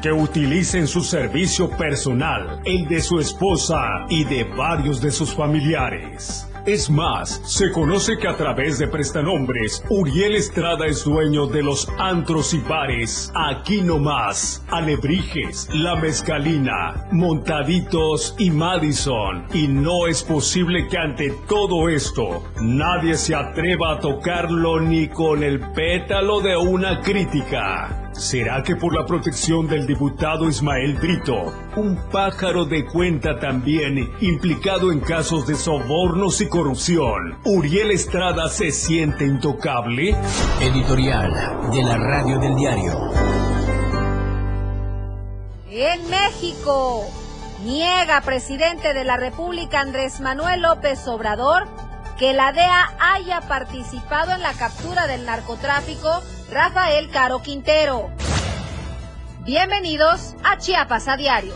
que utilicen su servicio personal, el de su esposa y de varios de sus familiares. Es más, se conoce que a través de prestanombres, Uriel Estrada es dueño de los antros y bares Aquí Nomás, Alebrijes, La Mezcalina, Montaditos y Madison. Y no es posible que ante todo esto nadie se atreva a tocarlo ni con el pétalo de una crítica. ¿Será que por la protección del diputado Ismael Brito, un pájaro de cuenta también implicado en casos de sobornos y corrupción, Uriel Estrada se siente intocable? Editorial de la Radio del Diario. En México, niega presidente de la República Andrés Manuel López Obrador que la DEA haya participado en la captura del narcotráfico Rafael Caro Quintero. Bienvenidos a Chiapas a Diario.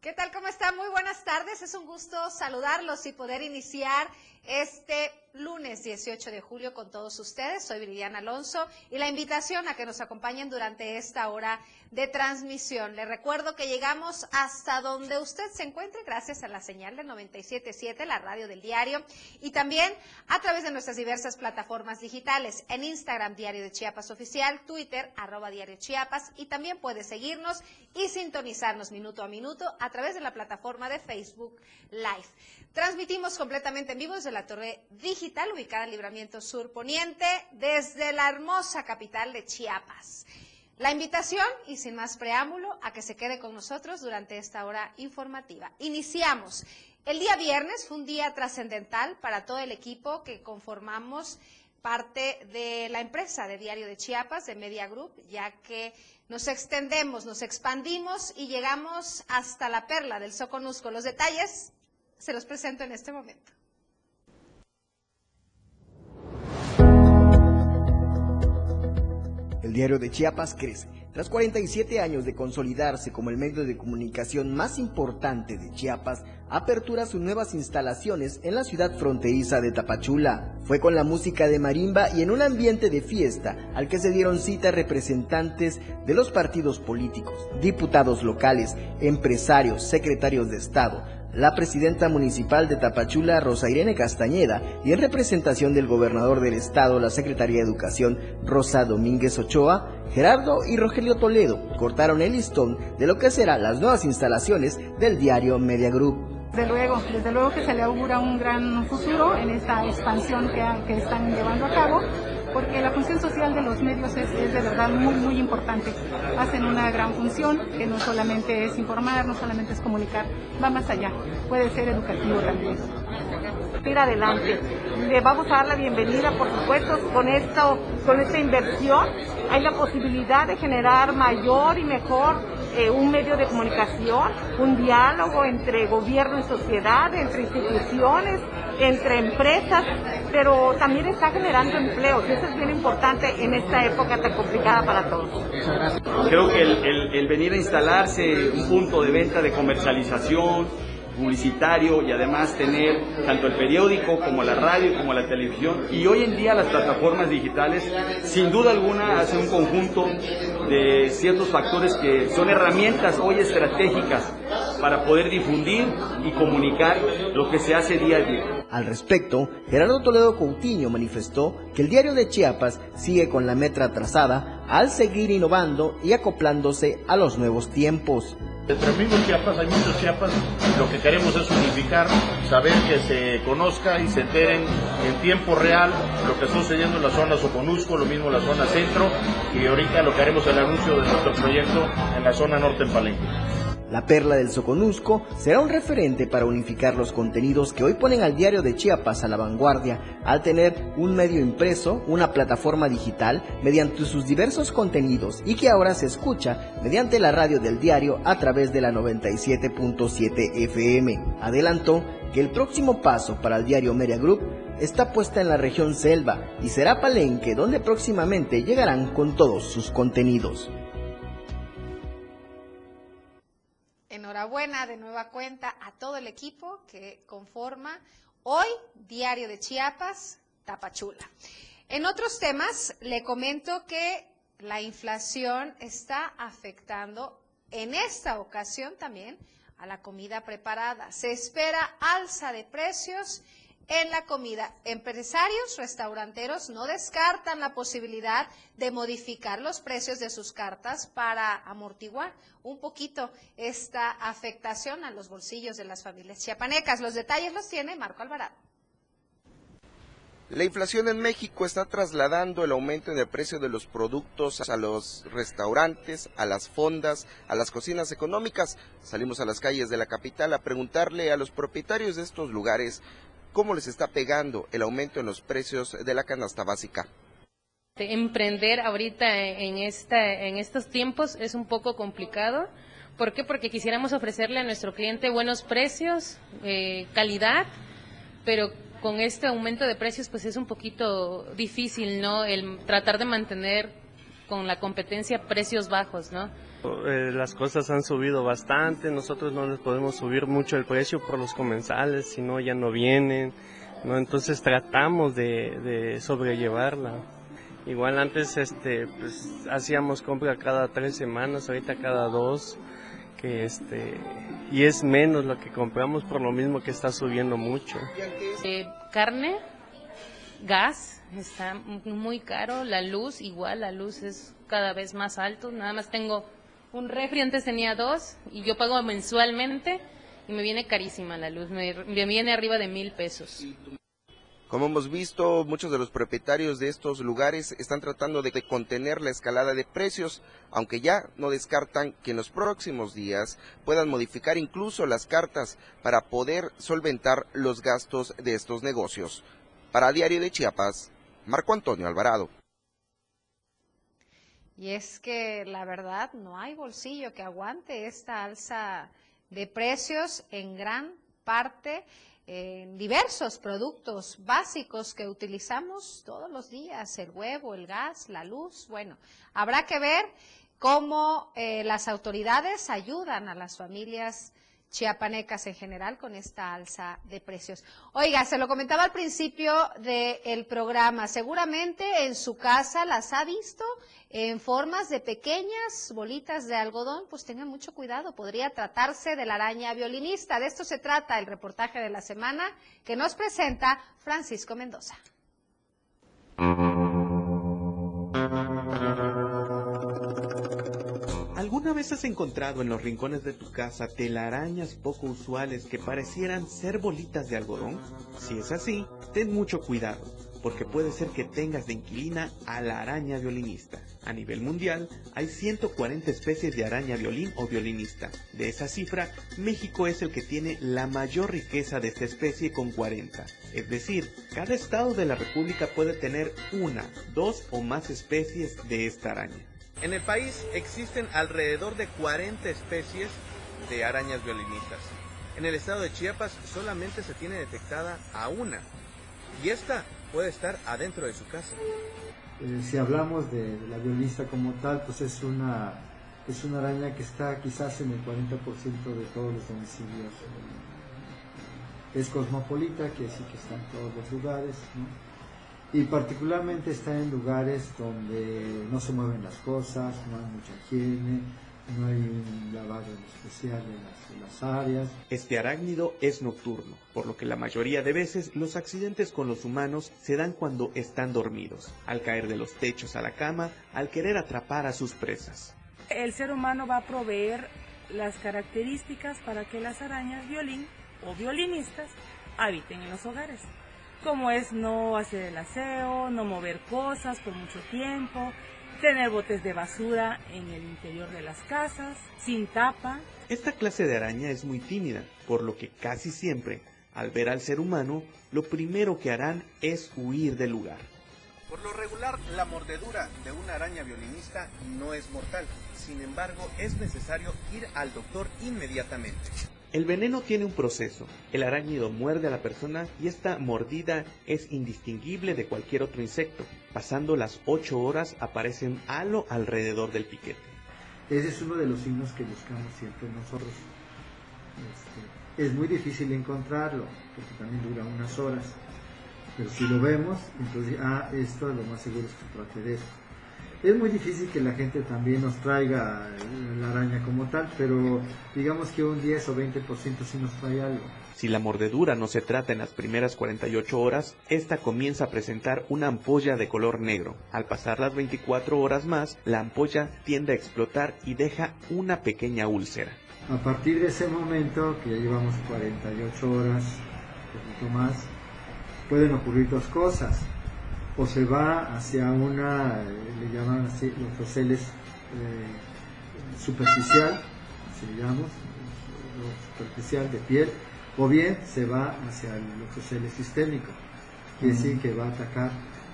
¿Qué tal? ¿Cómo están? Muy buenas tardes. Es un gusto saludarlos y poder iniciar este lunes 18 de julio con todos ustedes. Soy Viridiana Alonso y la invitación a que nos acompañen durante esta hora de transmisión. Le recuerdo que llegamos hasta donde usted se encuentre gracias a la señal de 977, la radio del diario, y también a través de nuestras diversas plataformas digitales en Instagram Diario de Chiapas Oficial, Twitter arroba Diario Chiapas y también puede seguirnos y sintonizarnos minuto a minuto a través de la plataforma de Facebook Live. Transmitimos completamente en vivo desde la torre digital ubicada en Libramiento Sur Poniente, desde la hermosa capital de Chiapas. La invitación, y sin más preámbulo, a que se quede con nosotros durante esta hora informativa. Iniciamos. El día viernes fue un día trascendental para todo el equipo que conformamos parte de la empresa de Diario de Chiapas, de Media Group, ya que nos extendemos, nos expandimos y llegamos hasta la perla del Soconusco. Los detalles se los presento en este momento. El diario de Chiapas crece. Tras 47 años de consolidarse como el medio de comunicación más importante de Chiapas, apertura sus nuevas instalaciones en la ciudad fronteriza de Tapachula. Fue con la música de marimba y en un ambiente de fiesta al que se dieron cita representantes de los partidos políticos, diputados locales, empresarios, secretarios de Estado, la presidenta municipal de Tapachula, Rosa Irene Castañeda, y en representación del gobernador del estado, la secretaria de Educación, Rosa Domínguez Ochoa, Gerardo y Rogelio Toledo cortaron el listón de lo que serán las nuevas instalaciones del diario Media Group. Desde luego, desde luego que se le augura un gran futuro en esta expansión que, que están llevando a cabo porque la función social de los medios es, de verdad muy, muy importante. Hacen una gran función que no solamente es informar, no solamente es comunicar, va más allá, puede ser educativo también. Ir adelante. Le vamos a dar la bienvenida, por supuesto, con esto, con esta inversión. Hay la posibilidad de generar mayor y mejor eh, un medio de comunicación, un diálogo entre gobierno y sociedad, entre instituciones, entre empresas, pero también está generando empleos y eso es bien importante en esta época tan complicada para todos. Creo que el, el venir a instalarse un punto de venta de comercialización, publicitario y además tener tanto el periódico como la radio como la televisión y hoy en día las plataformas digitales sin duda alguna hacen un conjunto de ciertos factores que son herramientas hoy estratégicas para poder difundir y comunicar lo que se hace día a día. Al respecto, Gerardo Toledo Coutinho manifestó que el diario de Chiapas sigue con la metra trazada al seguir innovando y acoplándose a los nuevos tiempos. Entre amigos Chiapas, hay muchos Chiapas, lo que queremos es unificar, saber que se conozca y se enteren en tiempo real lo que está sucediendo en la zona Soconusco, lo mismo en la zona centro, y ahorita lo que haremos el anuncio de nuestro proyecto en la zona norte en Palenque. La perla del Soconusco será un referente para unificar los contenidos que hoy ponen al diario de Chiapas a la vanguardia, al tener un medio impreso, una plataforma digital, mediante sus diversos contenidos y que ahora se escucha mediante la radio del diario a través de la 97.7 FM. Adelantó que el próximo paso para el diario Media Group está puesta en la región Selva y será Palenque donde próximamente llegarán con todos sus contenidos. Enhorabuena de nueva cuenta a todo el equipo que conforma hoy Diario de Chiapas, Tapachula. En otros temas, le comento que la inflación está afectando en esta ocasión también a la comida preparada. Se espera alza de precios en la comida. Empresarios, restauranteros no descartan la posibilidad de modificar los precios de sus cartas para amortiguar un poquito esta afectación a los bolsillos de las familias chiapanecas. Los detalles los tiene Marco Alvarado. La inflación en México está trasladando el aumento en el precio de los productos a los restaurantes, a las fondas, a las cocinas económicas. Salimos a las calles de la capital a preguntarle a los propietarios de estos lugares cómo les está pegando el aumento en los precios de la canasta básica. Emprender ahorita en, esta, en estos tiempos es un poco complicado. ¿Por qué? Porque quisiéramos ofrecerle a nuestro cliente buenos precios, eh, calidad, pero con este aumento de precios pues es un poquito difícil, ¿no? El tratar de mantener con la competencia precios bajos, ¿no? Eh, las cosas han subido bastante, nosotros no les podemos subir mucho el precio por los comensales, si no ya no vienen, ¿no? Entonces tratamos de, de sobrellevarla. Igual antes este, pues, hacíamos compra cada tres semanas, ahorita cada dos, que este, y es menos lo que compramos por lo mismo que está subiendo mucho. Eh, carne, gas, está muy caro, la luz igual, la luz es cada vez más alto, nada más tengo un refri, antes tenía dos y yo pago mensualmente y me viene carísima la luz, me, me viene arriba de mil pesos. Como hemos visto, muchos de los propietarios de estos lugares están tratando de contener la escalada de precios, aunque ya no descartan que en los próximos días puedan modificar incluso las cartas para poder solventar los gastos de estos negocios. Para Diario de Chiapas, Marco Antonio Alvarado. Y es que la verdad no hay bolsillo que aguante esta alza de precios en gran parte en diversos productos básicos que utilizamos todos los días, el huevo, el gas, la luz. Bueno, habrá que ver cómo eh, las autoridades ayudan a las familias chiapanecas en general con esta alza de precios. Oiga, se lo comentaba al principio del programa, seguramente en su casa las ha visto en formas de pequeñas bolitas de algodón, pues tengan mucho cuidado, podría tratarse de la araña violinista. De esto se trata el reportaje de la semana que nos presenta Francisco Mendoza. ¿Alguna vez has encontrado en los rincones de tu casa telarañas poco usuales que parecieran ser bolitas de algodón? Si es así, ten mucho cuidado, porque puede ser que tengas de inquilina a la araña violinista. A nivel mundial, hay 140 especies de araña violín o violinista. De esa cifra, México es el que tiene la mayor riqueza de esta especie con 40. Es decir, cada estado de la República puede tener una, dos o más especies de esta araña. En el país existen alrededor de 40 especies de arañas violinistas. En el estado de Chiapas solamente se tiene detectada a una y esta puede estar adentro de su casa. Eh, si hablamos de, la violinista como tal, pues es una, es una araña que está quizás en el 40% de todos los domicilios. Es cosmopolita, que sí que está en todos los lugares. ¿no? Y particularmente está en lugares donde no se mueven las cosas, no hay mucha higiene, no hay un lavado especial en las, áreas. Este arácnido es nocturno, por lo que la mayoría de veces los accidentes con los humanos se dan cuando están dormidos, al caer de los techos a la cama, al querer atrapar a sus presas. El ser humano va a proveer las características para que las arañas violín o violinistas habiten en los hogares como es no hacer el aseo, no mover cosas por mucho tiempo, tener botes de basura en el interior de las casas, sin tapa. Esta clase de araña es muy tímida, por lo que casi siempre, al ver al ser humano, lo primero que harán es huir del lugar. Por lo regular, la mordedura de una araña violinista no es mortal. Sin embargo, es necesario ir al doctor inmediatamente. El veneno tiene un proceso. El arácnido muerde a la persona y esta mordida es indistinguible de cualquier otro insecto. Pasando las 8 horas aparece un halo alrededor del piquete. Ese es uno de los signos que buscamos siempre nosotros. Este, es muy difícil encontrarlo, porque también dura unas horas. Pero si lo vemos, entonces, ah, esto lo más seguro es que trate de esto. Es muy difícil que la gente también nos traiga la araña como tal, pero digamos que un 10 o 20% sí nos trae algo. Si la mordedura no se trata en las primeras 48 horas, esta comienza a presentar una ampolla de color negro. Al pasar las 24 horas más, la ampolla tiende a explotar y deja una pequeña úlcera. A partir de ese momento, que ya llevamos 48 horas, un poquito más, pueden ocurrir dos cosas. O se va hacia una, le llaman así, los roseles eh, superficial, así le llamamos, superficial de piel, o bien se va hacia el leucocele sistémico, quiere decir que va a atacar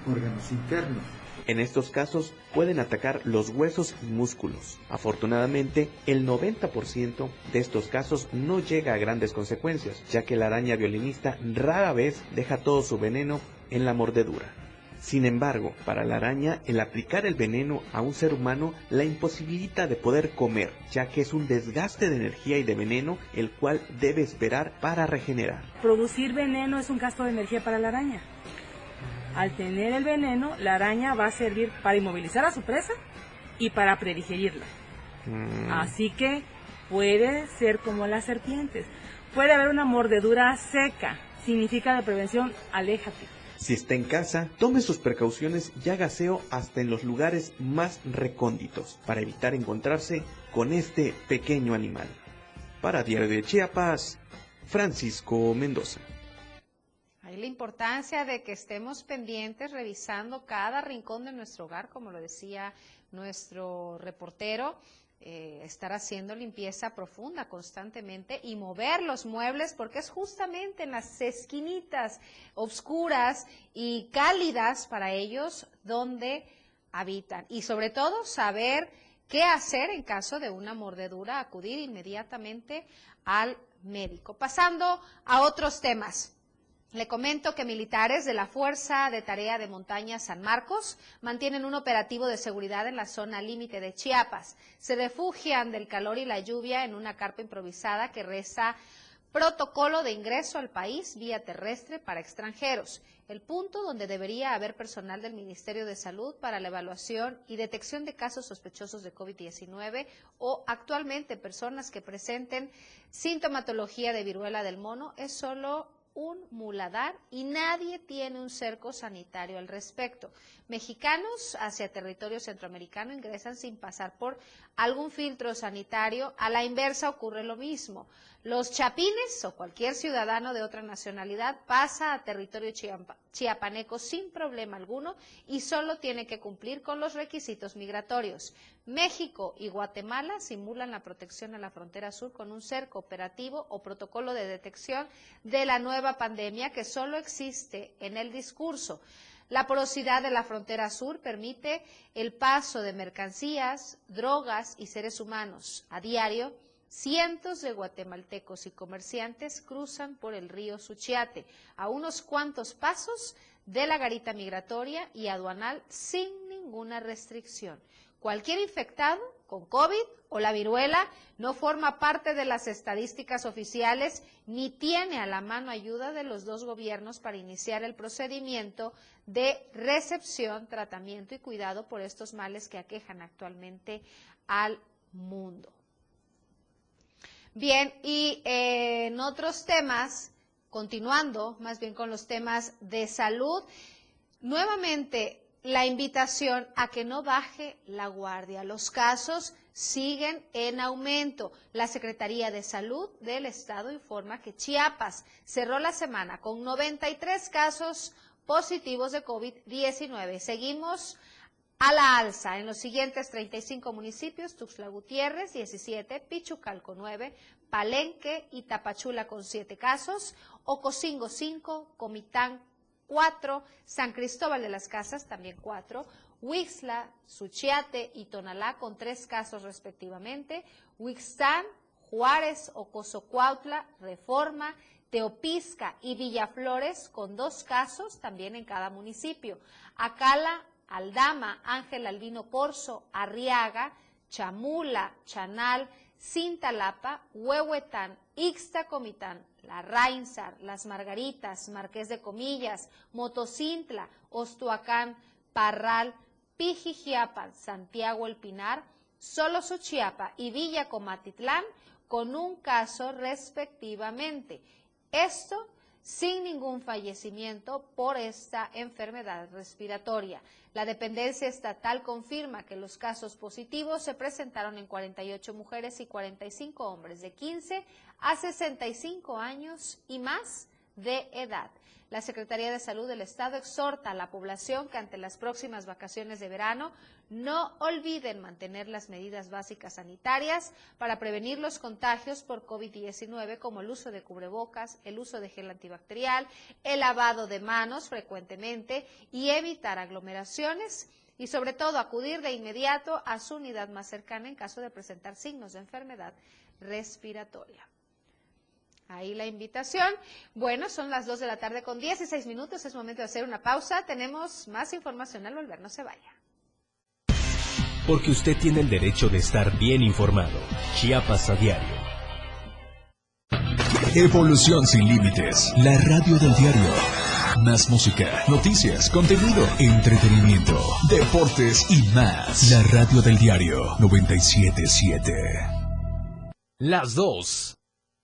órganos internos. En estos casos pueden atacar los huesos y músculos. Afortunadamente, el 90% de estos casos no llega a grandes consecuencias, ya que la araña violinista rara vez deja todo su veneno en la mordedura. Sin embargo, para la araña, el aplicar el veneno a un ser humano la imposibilita de poder comer, ya que es un desgaste de energía y de veneno el cual debe esperar para regenerar. Producir veneno es un gasto de energía para la araña. Al tener el veneno, la araña va a servir para inmovilizar a su presa y para predigerirla. Mm. Así que puede ser como las serpientes. Puede haber una mordedura seca. Significa de prevención, aléjate. Si está en casa, tome sus precauciones y haga hasta en los lugares más recónditos para evitar encontrarse con este pequeño animal. Para Diario de Chiapas, Francisco Mendoza. Hay la importancia de que estemos pendientes, revisando cada rincón de nuestro hogar, como lo decía nuestro reportero, eh, estar haciendo limpieza profunda constantemente y mover los muebles, porque es justamente en las esquinitas oscuras y cálidas para ellos donde habitan. Y sobre todo saber qué hacer en caso de una mordedura, acudir inmediatamente al médico. Pasando a otros temas. Le comento que militares de la Fuerza de Tarea de Montaña San Marcos mantienen un operativo de seguridad en la zona límite de Chiapas. Se refugian del calor y la lluvia en una carpa improvisada que reza protocolo de ingreso al país vía terrestre para extranjeros, el punto donde debería haber personal del Ministerio de Salud para la evaluación y detección de casos sospechosos de COVID-19 o actualmente personas que presenten sintomatología de viruela del mono es solo un muladar y nadie tiene un cerco sanitario al respecto. Mexicanos hacia territorio centroamericano ingresan sin pasar por algún filtro sanitario. A la inversa ocurre lo mismo. Los chapines o cualquier ciudadano de otra nacionalidad pasa a territorio chiapaneco sin problema alguno y solo tiene que cumplir con los requisitos migratorios. México y Guatemala simulan la protección a la frontera sur con un cerco operativo o protocolo de detección de la nueva pandemia que solo existe en el discurso. La porosidad de la frontera sur permite el paso de mercancías, drogas y seres humanos a diario Cientos de guatemaltecos y comerciantes cruzan por el río Suchiate a unos cuantos pasos de la garita migratoria y aduanal sin ninguna restricción. Cualquier infectado con COVID o la viruela no forma parte de las estadísticas oficiales ni tiene a la mano ayuda de los dos gobiernos para iniciar el procedimiento de recepción, tratamiento y cuidado por estos males que aquejan actualmente al mundo. Bien, y eh, en otros temas, continuando más bien con los temas de salud, nuevamente la invitación a que no baje la guardia. Los casos siguen en aumento. La Secretaría de Salud del Estado informa que Chiapas cerró la semana con 93 casos positivos de COVID-19. Seguimos a la alza en los siguientes 35 municipios, Tuxtla Gutiérrez 17, Pichucalco 9, Palenque y Tapachula con 7 casos, Ocosingo 5, Comitán 4, San Cristóbal de las Casas también 4, Huixla, Suchiate y Tonalá con 3 casos respectivamente, Huixtán, Juárez, Ocosocuautla, Reforma, Teopisca y Villaflores con dos casos también en cada municipio. Acala, Aldama, Ángel Albino Corso, Arriaga, Chamula, Chanal, Cintalapa, Huehuetán, Ixtacomitán, La Rainsar, Las Margaritas, Marqués de Comillas, Motocintla, Ostuacán, Parral, Pijijiapan, Santiago El Pinar, Solo Suchiapa y Villa Comatitlán con un caso respectivamente. Esto sin ningún fallecimiento por esta enfermedad respiratoria. La dependencia estatal confirma que los casos positivos se presentaron en 48 mujeres y 45 hombres de 15 a 65 años y más de edad. La Secretaría de Salud del Estado exhorta a la población que ante las próximas vacaciones de verano no olviden mantener las medidas básicas sanitarias para prevenir los contagios por COVID-19 como el uso de cubrebocas, el uso de gel antibacterial, el lavado de manos frecuentemente y evitar aglomeraciones y sobre todo acudir de inmediato a su unidad más cercana en caso de presentar signos de enfermedad respiratoria. Ahí la invitación. Bueno, son las 2 de la tarde con 16 minutos. Es momento de hacer una pausa. Tenemos más información al volver. No se vaya. Porque usted tiene el derecho de estar bien informado. Chiapas a diario. Evolución sin límites. La radio del diario. Más música, noticias, contenido, entretenimiento, deportes y más. La radio del diario 977. Las 2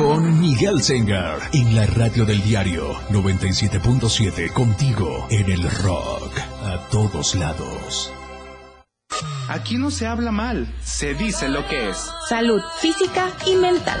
con Miguel Sengar en la radio del diario 97.7 contigo en el rock a todos lados. Aquí no se habla mal, se dice lo que es. Salud física y mental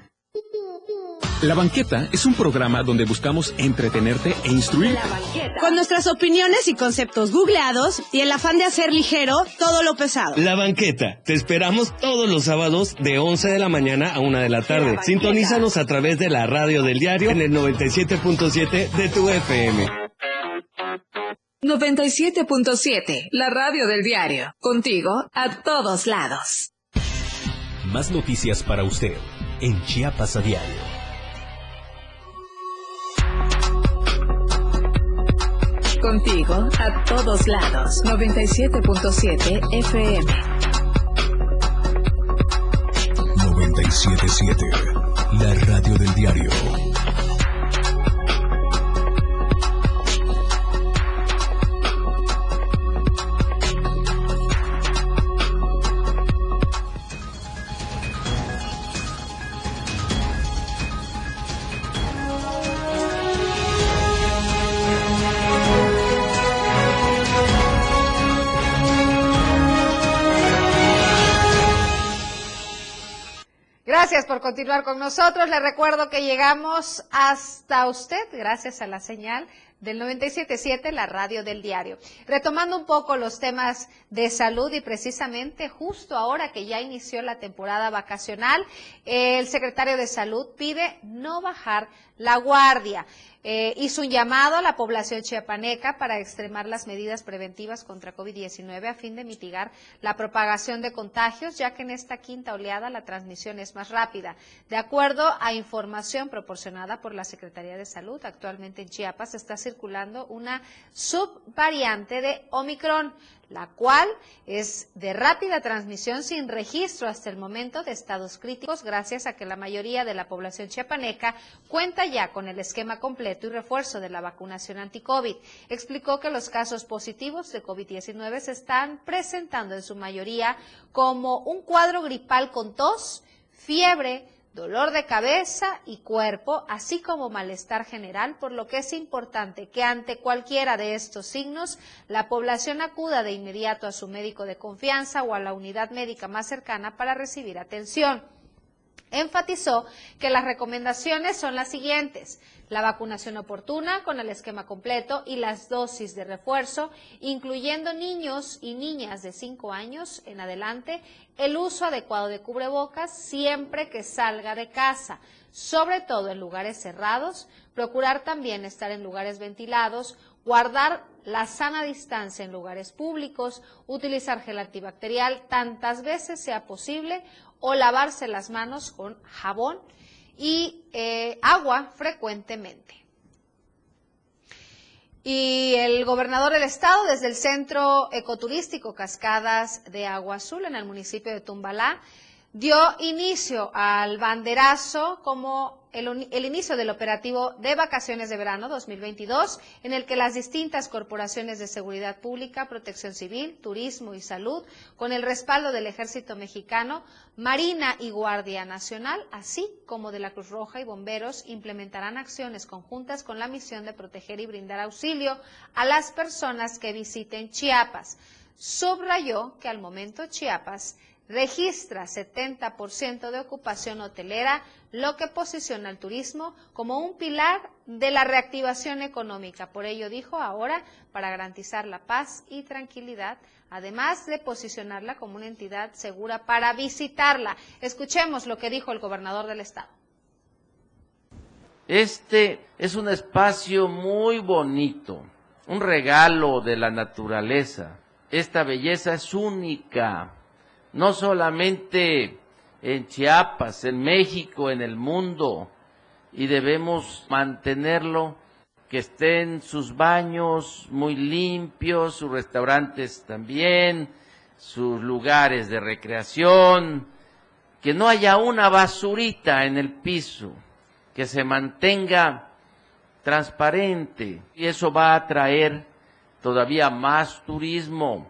La Banqueta es un programa donde buscamos entretenerte e instruir. Con nuestras opiniones y conceptos googleados y el afán de hacer ligero todo lo pesado. La Banqueta. Te esperamos todos los sábados de 11 de la mañana a 1 de la tarde. Sintonízanos a través de la radio del diario en el 97.7 de tu FM. 97.7, la radio del diario. Contigo a todos lados. Más noticias para usted en Chiapas a diario. Contigo a todos lados. 97.7 FM. 977. La radio del diario. Por continuar con nosotros. Le recuerdo que llegamos hasta usted gracias a la señal del 97.7, la radio del diario. Retomando un poco los temas de salud y precisamente justo ahora que ya inició la temporada vacacional, el secretario de salud pide no bajar la guardia. Eh, hizo un llamado a la población chiapaneca para extremar las medidas preventivas contra COVID-19 a fin de mitigar la propagación de contagios, ya que en esta quinta oleada la transmisión es más rápida. De acuerdo a información proporcionada por la Secretaría de Salud, actualmente en Chiapas está circulando una subvariante de Omicron, la cual es de rápida transmisión sin registro hasta el momento de estados críticos, gracias a que la mayoría de la población chiapaneca cuenta ya con el esquema completo y refuerzo de la vacunación anti-COVID. Explicó que los casos positivos de COVID-19 se están presentando en su mayoría como un cuadro gripal con tos, fiebre, dolor de cabeza y cuerpo, así como malestar general, por lo que es importante que ante cualquiera de estos signos la población acuda de inmediato a su médico de confianza o a la unidad médica más cercana para recibir atención. Enfatizó que las recomendaciones son las siguientes. La vacunación oportuna con el esquema completo y las dosis de refuerzo, incluyendo niños y niñas de 5 años en adelante, el uso adecuado de cubrebocas siempre que salga de casa, sobre todo en lugares cerrados, procurar también estar en lugares ventilados, guardar la sana distancia en lugares públicos, utilizar gel antibacterial tantas veces sea posible o lavarse las manos con jabón y eh, agua frecuentemente. Y el gobernador del estado, desde el centro ecoturístico Cascadas de Agua Azul, en el municipio de Tumbalá, dio inicio al banderazo como el, inicio del operativo de vacaciones de verano 2022, en el que las distintas corporaciones de seguridad pública, protección civil, turismo y salud, con el respaldo del Ejército Mexicano, Marina y Guardia Nacional, así como de la Cruz Roja y bomberos, implementarán acciones conjuntas con la misión de proteger y brindar auxilio a las personas que visiten Chiapas. Subrayó que al momento Chiapas registra 70% de ocupación hotelera, lo que posiciona al turismo como un pilar de la reactivación económica. Por ello dijo ahora, para garantizar la paz y tranquilidad, además de posicionarla como una entidad segura para visitarla. Escuchemos lo que dijo el gobernador del estado. Este es un espacio muy bonito, un regalo de la naturaleza. Esta belleza es única no solamente en Chiapas, en México, en el mundo, y debemos mantenerlo, que estén sus baños muy limpios, sus restaurantes también, sus lugares de recreación, que no haya una basurita en el piso, que se mantenga transparente y eso va a atraer todavía más turismo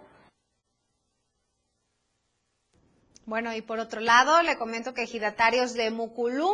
Bueno, y por otro lado, le comento que ejidatarios de Muculum,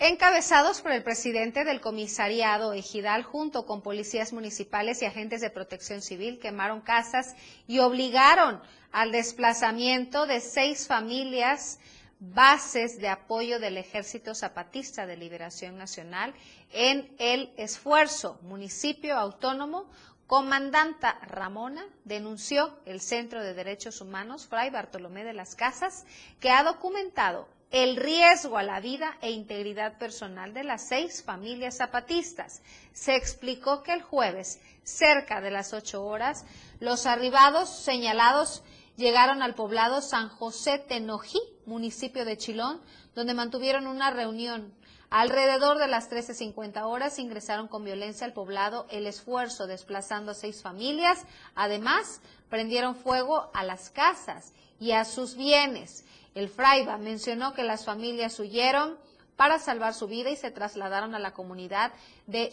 encabezados por el presidente del comisariado ejidal, junto con policías municipales y agentes de protección civil, quemaron casas y obligaron al desplazamiento de seis familias bases de apoyo del Ejército Zapatista de Liberación Nacional en el esfuerzo municipio autónomo Comandanta Ramona denunció el Centro de Derechos Humanos Fray Bartolomé de las Casas, que ha documentado el riesgo a la vida e integridad personal de las seis familias zapatistas. Se explicó que el jueves, cerca de las ocho horas, los arribados señalados llegaron al poblado San José Tenojí, municipio de Chilón, donde mantuvieron una reunión Alrededor de las 13.50 horas ingresaron con violencia al poblado El Esfuerzo, desplazando a seis familias. Además, prendieron fuego a las casas y a sus bienes. El Fraiba mencionó que las familias huyeron para salvar su vida y se trasladaron a la comunidad de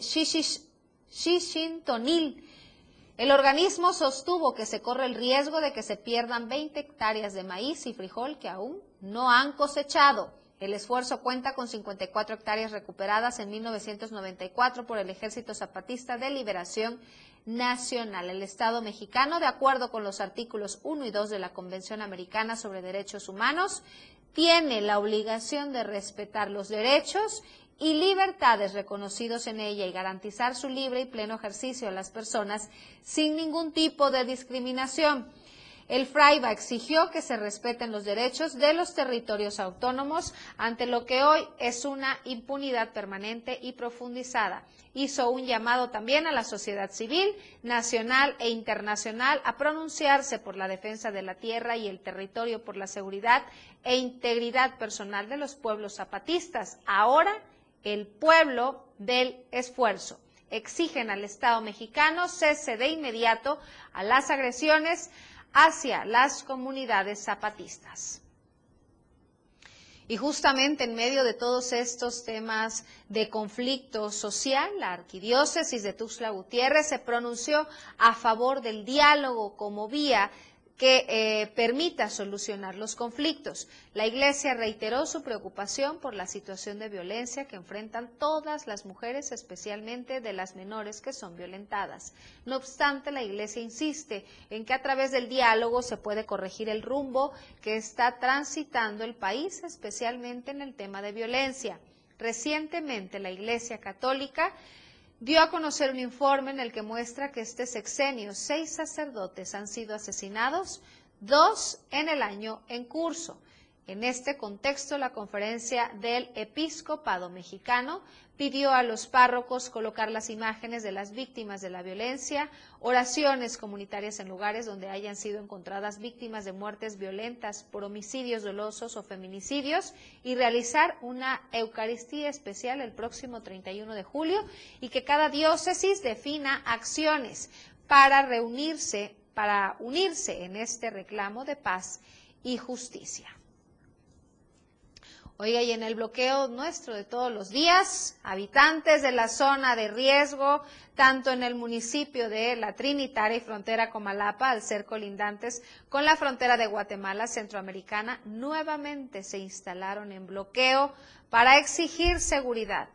Shishintonil. El organismo sostuvo que se corre el riesgo de que se pierdan 20 hectáreas de maíz y frijol que aún no han cosechado. El esfuerzo cuenta con 54 hectáreas recuperadas en 1994 por el Ejército Zapatista de Liberación Nacional. El Estado mexicano, de acuerdo con los artículos 1 y 2 de la Convención Americana sobre Derechos Humanos, tiene la obligación de respetar los derechos y libertades reconocidos en ella y garantizar su libre y pleno ejercicio a las personas sin ningún tipo de discriminación. El Fraiba exigió que se respeten los derechos de los territorios autónomos ante lo que hoy es una impunidad permanente y profundizada. Hizo un llamado también a la sociedad civil, nacional e internacional a pronunciarse por la defensa de la tierra y el territorio por la seguridad e integridad personal de los pueblos zapatistas. Ahora, el pueblo del esfuerzo exigen al Estado mexicano cese de inmediato a las agresiones hacia las comunidades zapatistas. Y justamente en medio de todos estos temas de conflicto social, la arquidiócesis de Tuxtla Gutiérrez se pronunció a favor del diálogo como vía que eh, permita solucionar los conflictos. La Iglesia reiteró su preocupación por la situación de violencia que enfrentan todas las mujeres, especialmente de las menores que son violentadas. No obstante, la Iglesia insiste en que a través del diálogo se puede corregir el rumbo que está transitando el país, especialmente en el tema de violencia. Recientemente, la Iglesia Católica dio a conocer un informe en el que muestra que este sexenio seis sacerdotes han sido asesinados, dos en el año en curso. En este contexto, la conferencia del episcopado mexicano pidió a los párrocos colocar las imágenes de las víctimas de la violencia, oraciones comunitarias en lugares donde hayan sido encontradas víctimas de muertes violentas por homicidios dolosos o feminicidios y realizar una Eucaristía especial el próximo 31 de julio y que cada diócesis defina acciones para reunirse, para unirse en este reclamo de paz y justicia. Oiga, y en el bloqueo nuestro de todos los días, habitantes de la zona de riesgo, tanto en el municipio de La Trinitaria y frontera Comalapa, al ser colindantes con la frontera de Guatemala centroamericana, nuevamente se instalaron en bloqueo para exigir seguridad.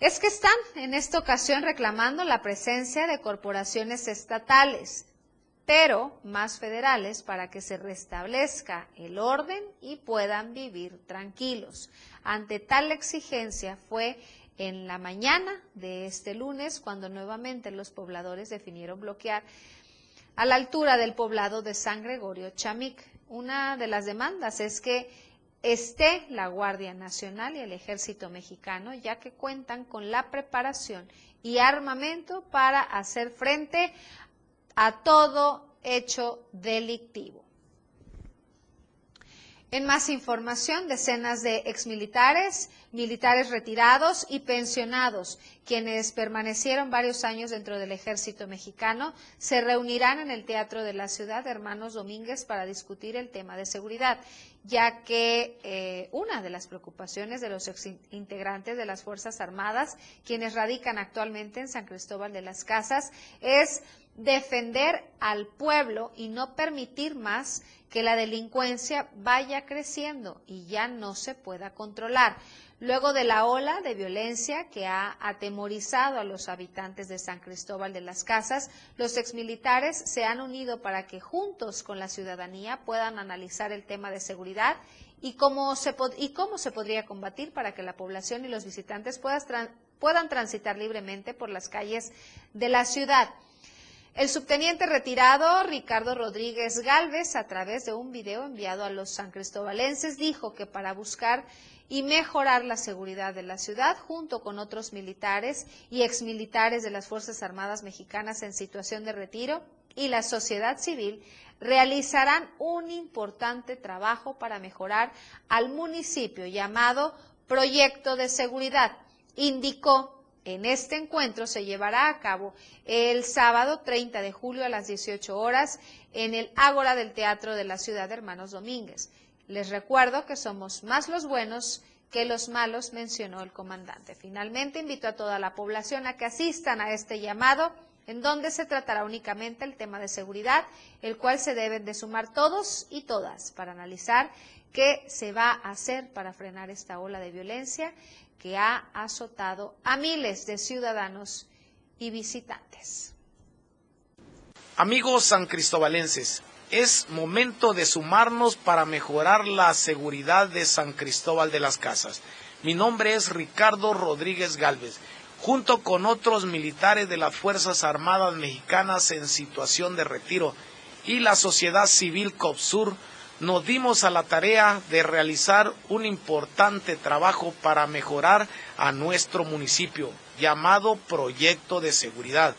Es que están en esta ocasión reclamando la presencia de corporaciones estatales, pero más federales para que se restablezca el orden y puedan vivir tranquilos. Ante tal exigencia fue en la mañana de este lunes cuando nuevamente los pobladores definieron bloquear a la altura del poblado de San Gregorio Chamic. Una de las demandas es que esté la Guardia Nacional y el Ejército Mexicano, ya que cuentan con la preparación y armamento para hacer frente a todo hecho delictivo. En más información, decenas de exmilitares, militares retirados y pensionados, quienes permanecieron varios años dentro del ejército mexicano, se reunirán en el Teatro de la Ciudad Hermanos Domínguez para discutir el tema de seguridad, ya que eh, una de las preocupaciones de los integrantes de las Fuerzas Armadas, quienes radican actualmente en San Cristóbal de las Casas, es defender al pueblo y no permitir más que la delincuencia vaya creciendo y ya no se pueda controlar. Luego de la ola de violencia que ha atemorizado a los habitantes de San Cristóbal de las Casas, los exmilitares se han unido para que juntos con la ciudadanía puedan analizar el tema de seguridad y cómo se, y cómo se podría combatir para que la población y los visitantes puedan, puedan transitar libremente por las calles de la ciudad. El subteniente retirado Ricardo Rodríguez Galvez, a través de un video enviado a los san cristobalenses, dijo que para buscar y mejorar la seguridad de la ciudad, junto con otros militares y exmilitares de las Fuerzas Armadas Mexicanas en situación de retiro y la sociedad civil, realizarán un importante trabajo para mejorar al municipio llamado Proyecto de Seguridad, indicó en este encuentro se llevará a cabo el sábado 30 de julio a las 18 horas en el Ágora del Teatro de la Ciudad de Hermanos Domínguez. Les recuerdo que somos más los buenos que los malos, mencionó el comandante. Finalmente, invito a toda la población a que asistan a este llamado, en donde se tratará únicamente el tema de seguridad, el cual se deben de sumar todos y todas para analizar qué se va a hacer para frenar esta ola de violencia que ha azotado a miles de ciudadanos y visitantes. Amigos san cristobalenses, es momento de sumarnos para mejorar la seguridad de San Cristóbal de las Casas. Mi nombre es Ricardo Rodríguez Galvez. Junto con otros militares de las Fuerzas Armadas Mexicanas en situación de retiro y la sociedad civil COPSUR, nos dimos a la tarea de realizar un importante trabajo para mejorar a nuestro municipio, llamado Proyecto de Seguridad.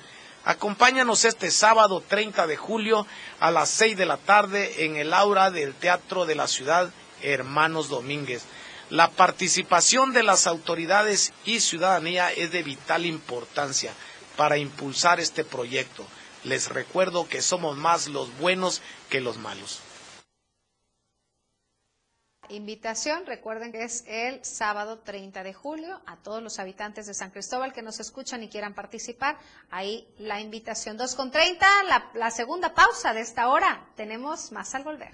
Acompáñanos este sábado 30 de julio a las 6 de la tarde en el aura del Teatro de la Ciudad Hermanos Domínguez, La participación de las autoridades y ciudadanía es de vital importancia para impulsar este proyecto. Les recuerdo que somos más los buenos que los malos. Invitación, recuerden que es el sábado 30 de julio a todos los habitantes de San Cristóbal que nos escuchan y quieran participar. Ahí la invitación 2 con 30, la, la segunda pausa de esta hora. Tenemos más al volver.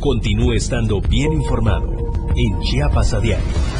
Continúe estando bien informado en Chiapas a diario.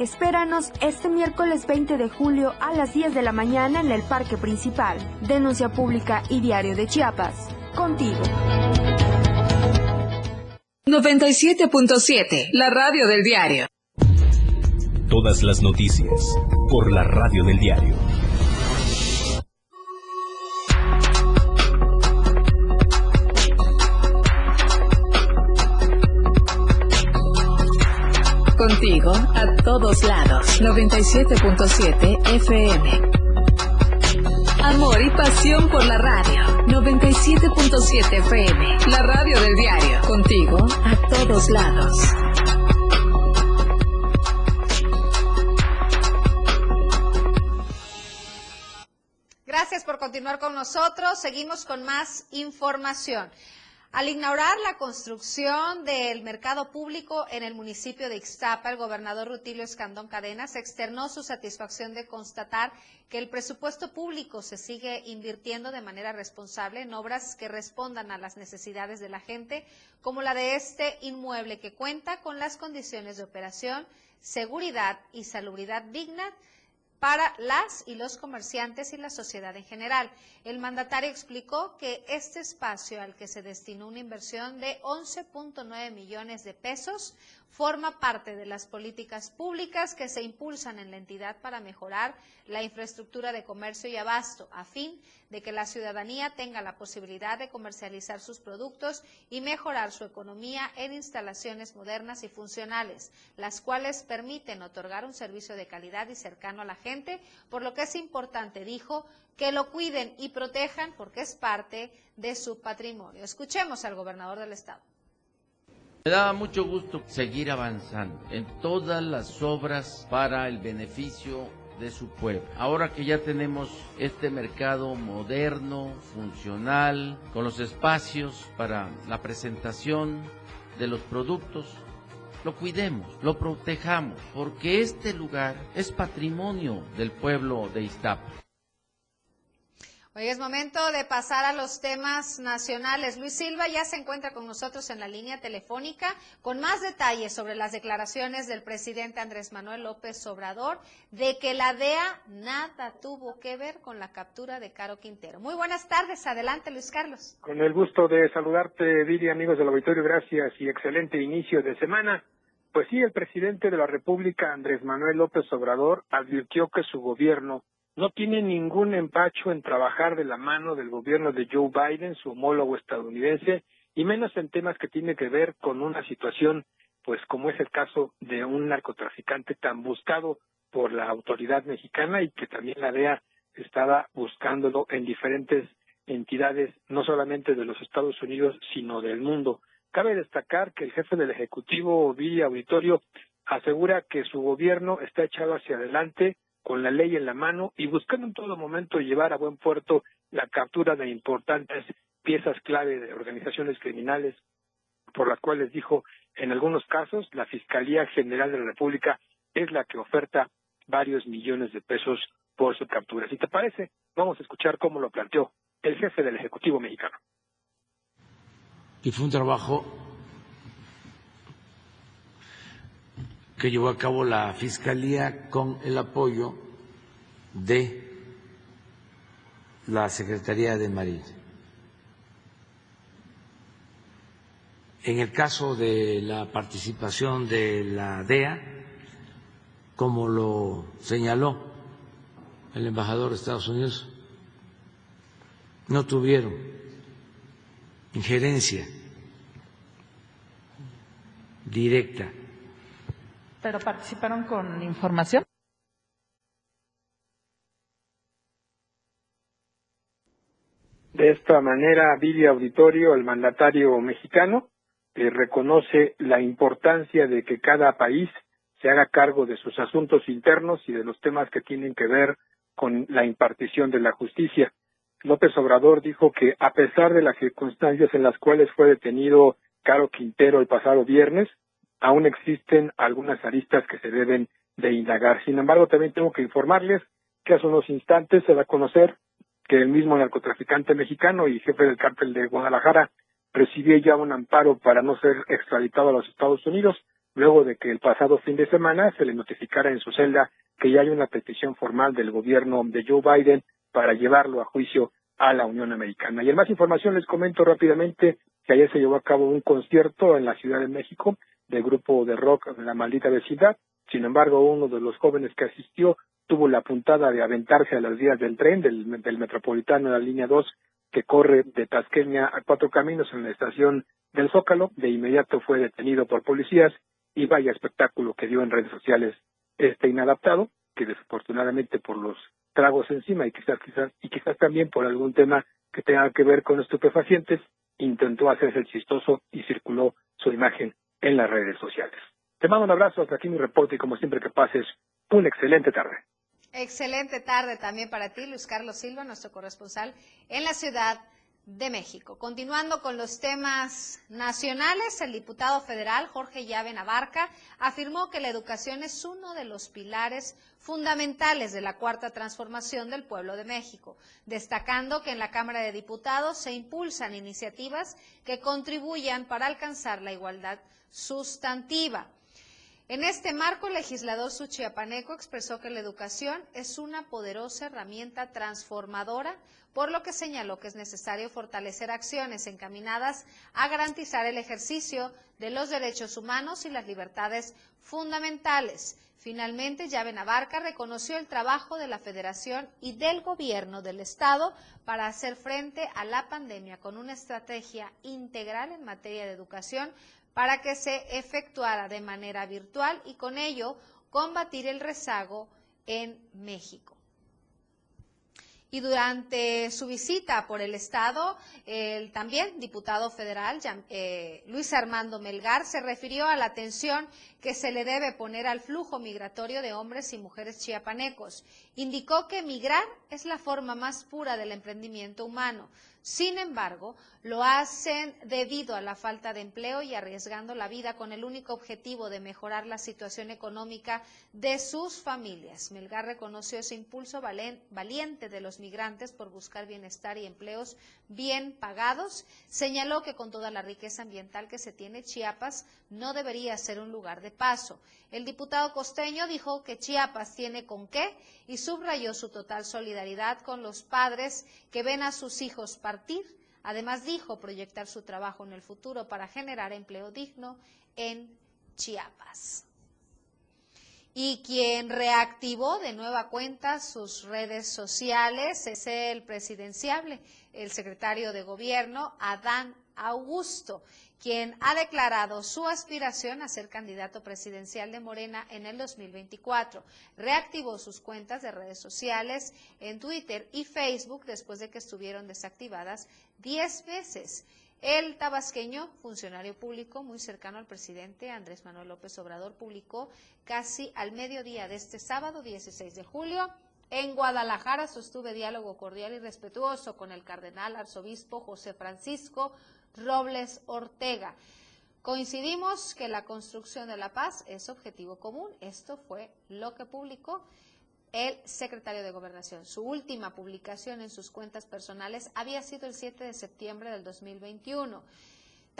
Espéranos este miércoles 20 de julio a las 10 de la mañana en el Parque Principal. Denuncia Pública y Diario de Chiapas. Contigo. 97.7. La radio del diario. Todas las noticias por la radio del diario. Contigo a todos lados. 97.7 FM. Amor y pasión por la radio. 97.7 FM. La radio del diario. Contigo a todos lados. Gracias por continuar con nosotros. Seguimos con más información. Al inaugurar la construcción del mercado público en el municipio de Ixtapa, el gobernador Rutilio Escandón Cadenas externó su satisfacción de constatar que el presupuesto público se sigue invirtiendo de manera responsable en obras que respondan a las necesidades de la gente, como la de este inmueble que cuenta con las condiciones de operación, seguridad y salubridad digna para las y los comerciantes y la sociedad en general. El mandatario explicó que este espacio al que se destinó una inversión de 11.9 millones de pesos forma parte de las políticas públicas que se impulsan en la entidad para mejorar la infraestructura de comercio y abasto, a fin de que la ciudadanía tenga la posibilidad de comercializar sus productos y mejorar su economía en instalaciones modernas y funcionales, las cuales permiten otorgar un servicio de calidad y cercano a la gente, por lo que es importante, dijo, que lo cuiden y protejan porque es parte de su patrimonio. Escuchemos al gobernador del estado. Me daba mucho gusto seguir avanzando en todas las obras para el beneficio de su pueblo. Ahora que ya tenemos este mercado moderno, funcional, con los espacios para la presentación de los productos, lo cuidemos, lo protejamos, porque este lugar es patrimonio del pueblo de Iztapa. Hoy es momento de pasar a los temas nacionales. Luis Silva ya se encuentra con nosotros en la línea telefónica con más detalles sobre las declaraciones del presidente Andrés Manuel López Obrador de que la DEA nada tuvo que ver con la captura de Caro Quintero. Muy buenas tardes. Adelante, Luis Carlos. Con el gusto de saludarte, Viri, amigos del auditorio. Gracias y excelente inicio de semana. Pues sí, el presidente de la República, Andrés Manuel López Obrador, advirtió que su gobierno no tiene ningún empacho en trabajar de la mano del gobierno de Joe Biden, su homólogo estadounidense, y menos en temas que tienen que ver con una situación, pues como es el caso de un narcotraficante tan buscado por la autoridad mexicana y que también la DEA estaba buscándolo en diferentes entidades, no solamente de los Estados Unidos, sino del mundo. Cabe destacar que el jefe del Ejecutivo, Villa Auditorio, asegura que su gobierno está echado hacia adelante con la ley en la mano y buscando en todo momento llevar a buen puerto la captura de importantes piezas clave de organizaciones criminales, por las cuales dijo, en algunos casos, la Fiscalía General de la República es la que oferta varios millones de pesos por su captura. Si te parece, vamos a escuchar cómo lo planteó el jefe del Ejecutivo mexicano. Y fue un trabajo que llevó a cabo la Fiscalía con el apoyo de la Secretaría de Marina. En el caso de la participación de la DEA, como lo señaló el embajador de Estados Unidos, no tuvieron injerencia directa pero participaron con información. De esta manera, Billy Auditorio, el mandatario mexicano, eh, reconoce la importancia de que cada país se haga cargo de sus asuntos internos y de los temas que tienen que ver con la impartición de la justicia. López Obrador dijo que a pesar de las circunstancias en las cuales fue detenido Caro Quintero el pasado viernes, aún existen algunas aristas que se deben de indagar. Sin embargo, también tengo que informarles que hace unos instantes se da a conocer que el mismo narcotraficante mexicano y jefe del cártel de Guadalajara recibió ya un amparo para no ser extraditado a los Estados Unidos, luego de que el pasado fin de semana se le notificara en su celda que ya hay una petición formal del gobierno de Joe Biden para llevarlo a juicio a la Unión Americana. Y en más información les comento rápidamente que ayer se llevó a cabo un concierto en la Ciudad de México del grupo de rock La Maldita Vecindad. Sin embargo, uno de los jóvenes que asistió tuvo la puntada de aventarse a las vías del tren del, metropolitano de la línea 2 que corre de Tasqueña a Cuatro Caminos en la estación del Zócalo. De inmediato fue detenido por policías y vaya espectáculo que dio en redes sociales este inadaptado, que desafortunadamente por los tragos encima y quizás quizás y quizás también por algún tema que tenga que ver con estupefacientes intentó hacerse el chistoso y circuló su imagen en las redes sociales. Te mando un abrazo, hasta aquí mi reporte y como siempre que pases una excelente tarde. Excelente tarde también para ti, Luis Carlos Silva, nuestro corresponsal en la Ciudad de México. Continuando con los temas nacionales, el diputado federal Jorge Llave Navarca afirmó que la educación es uno de los pilares fundamentales de la cuarta transformación del pueblo de México, destacando que en la Cámara de Diputados se impulsan iniciativas que contribuyan para alcanzar la igualdad sustantiva. En este marco, el legislador Suchiapaneco expresó que la educación es una poderosa herramienta transformadora, por lo que señaló que es necesario fortalecer acciones encaminadas a garantizar el ejercicio de los derechos humanos y las libertades fundamentales. Finalmente, Llave Navarca reconoció el trabajo de la Federación y del Gobierno del Estado para hacer frente a la pandemia con una estrategia integral en materia de educación para que se efectuara de manera virtual y con ello combatir el rezago en México. Y durante su visita por el Estado, el también diputado federal eh, Luis Armando Melgar se refirió a la atención que se le debe poner al flujo migratorio de hombres y mujeres chiapanecos. Indicó que migrar es la forma más pura del emprendimiento humano. Sin embargo, lo hacen debido a la falta de empleo y arriesgando la vida con el único objetivo de mejorar la situación económica de sus familias. Melgar reconoció ese impulso valiente de los migrantes por buscar bienestar y empleos bien pagados. Señaló que con toda la riqueza ambiental que se tiene, Chiapas no debería ser un lugar de paso. El diputado costeño dijo que Chiapas tiene con qué y subrayó su total solidaridad con los padres que ven a sus hijos partir. Además dijo proyectar su trabajo en el futuro para generar empleo digno en Chiapas y quien reactivó de nueva cuenta sus redes sociales es el presidenciable, el secretario de gobierno, Adán Augusto, quien ha declarado su aspiración a ser candidato presidencial de Morena en el 2024. Reactivó sus cuentas de redes sociales en Twitter y Facebook después de que estuvieron desactivadas 10 veces. El tabasqueño, funcionario público muy cercano al presidente Andrés Manuel López Obrador, publicó casi al mediodía de este sábado 16 de julio en Guadalajara sostuve diálogo cordial y respetuoso con el cardenal arzobispo José Francisco Robles Ortega. Coincidimos que la construcción de la paz es objetivo común. Esto fue lo que publicó el secretario de Gobernación. Su última publicación en sus cuentas personales había sido el 7 de septiembre del 2021.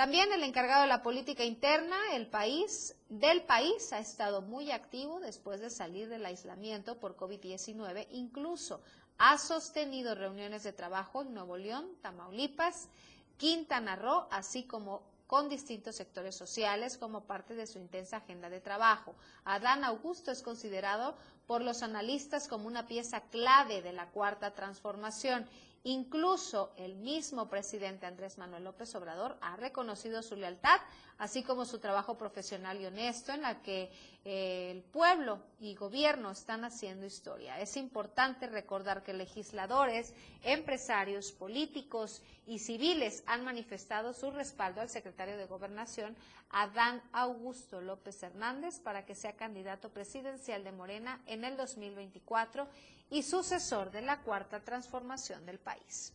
También el encargado de la política interna el país, del país ha estado muy activo después de salir del aislamiento por COVID-19. Incluso ha sostenido reuniones de trabajo en Nuevo León, Tamaulipas, Quintana Roo, así como con distintos sectores sociales como parte de su intensa agenda de trabajo. Adán Augusto es considerado por los analistas como una pieza clave de la cuarta transformación. Incluso el mismo presidente Andrés Manuel López Obrador ha reconocido su lealtad, así como su trabajo profesional y honesto en la que el pueblo y gobierno están haciendo historia. Es importante recordar que legisladores, empresarios, políticos y civiles han manifestado su respaldo al secretario de Gobernación, Adán Augusto López Hernández, para que sea candidato presidencial de Morena en el 2024 y sucesor de la cuarta transformación del país.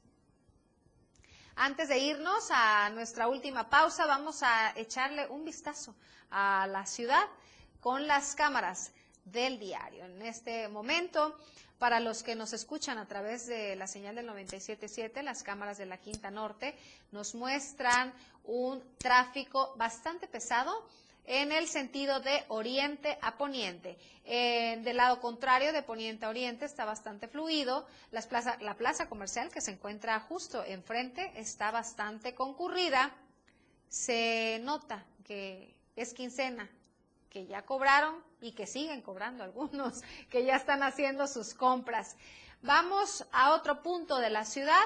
Antes de irnos a nuestra última pausa, vamos a echarle un vistazo a la ciudad con las cámaras del diario. En este momento, para los que nos escuchan a través de la señal del 97.7, las cámaras de la Quinta Norte nos muestran un tráfico bastante pesado en el sentido de oriente a poniente. del lado contrario, de poniente a oriente, está bastante fluido. la plaza comercial que se encuentra justo enfrente está bastante concurrida. Se nota que es quincena, que ya cobraron y que siguen cobrando algunos, que ya están haciendo sus compras. Vamos a otro punto de la ciudad.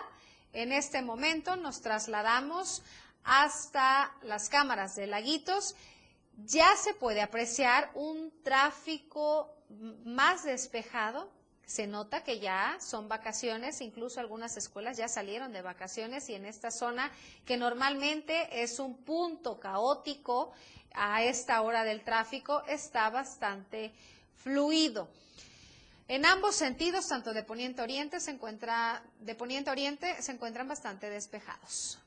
En este momento nos trasladamos hasta las cámaras de Laguitos. Ya se puede apreciar un tráfico más despejado. Se nota que ya son vacaciones, incluso algunas escuelas ya salieron de vacaciones y en esta zona que normalmente es un punto caótico, a esta hora del tráfico está bastante fluido. En ambos sentidos, tanto de poniente a oriente, se encuentra, de poniente oriente se encuentran bastante despejados.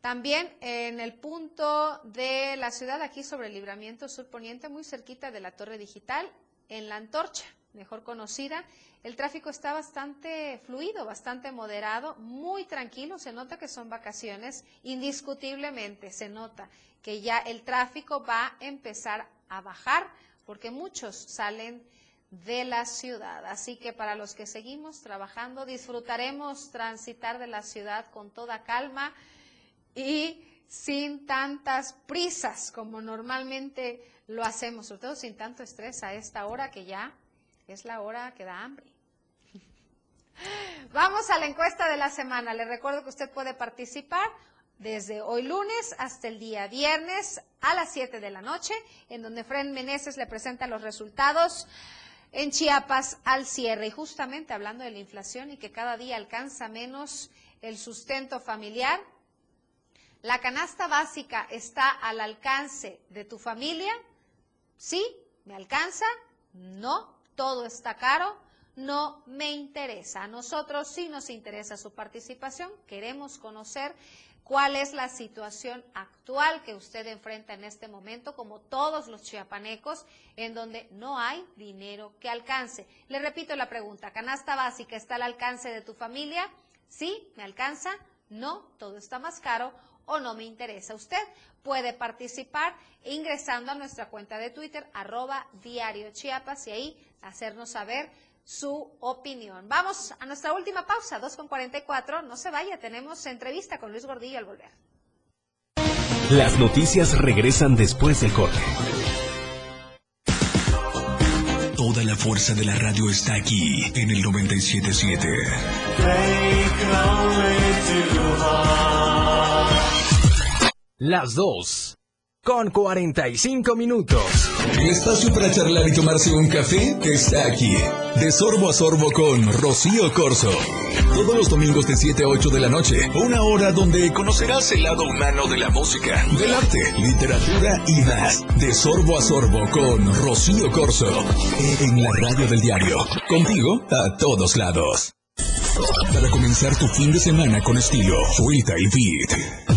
También en el punto de la ciudad, aquí sobre el libramiento sur poniente, muy cerquita de la torre digital, en la antorcha, mejor conocida, el tráfico está bastante fluido, bastante moderado, muy tranquilo, se nota que son vacaciones, indiscutiblemente se nota que ya el tráfico va a empezar a bajar porque muchos salen de la ciudad. Así que para los que seguimos trabajando, disfrutaremos transitar de la ciudad con toda calma y sin tantas prisas como normalmente lo hacemos, sobre todo sin tanto estrés a esta hora que ya es la hora que da hambre. Vamos a la encuesta de la semana. Le recuerdo que usted puede participar desde hoy lunes hasta el día viernes a las 7 de la noche, en donde Fren Meneses le presenta los resultados en Chiapas al cierre. Y justamente hablando de la inflación y que cada día alcanza menos el sustento familiar, ¿la canasta básica está al alcance de tu familia? ¿Sí? ¿Me alcanza? No, todo está caro. No me interesa. A nosotros sí nos interesa su participación. Queremos conocer cuál es la situación actual que usted enfrenta en este momento, como todos los chiapanecos, en donde no hay dinero que alcance. Le repito la pregunta, ¿canasta básica está al alcance de tu familia? Sí, me alcanza. No, todo está más caro o no me interesa. Usted puede participar ingresando a nuestra cuenta de Twitter, arroba diario Chiapas, y ahí hacernos saber su opinión. Vamos a nuestra última pausa, 2.44. No se vaya, tenemos entrevista con Luis Gordillo al volver. Las noticias regresan después del corte. Toda la fuerza de la radio está aquí en el 977. Las dos con 45 minutos. El espacio para charlar y tomarse un café está aquí. De sorbo a sorbo con Rocío Corso. Todos los domingos de 7 a 8 de la noche. Una hora donde conocerás el lado humano de la música, del arte, literatura y más. De sorbo a sorbo con Rocío Corso. En la radio del diario. Contigo a todos lados. Para comenzar tu fin de semana con estilo, suelta el beat.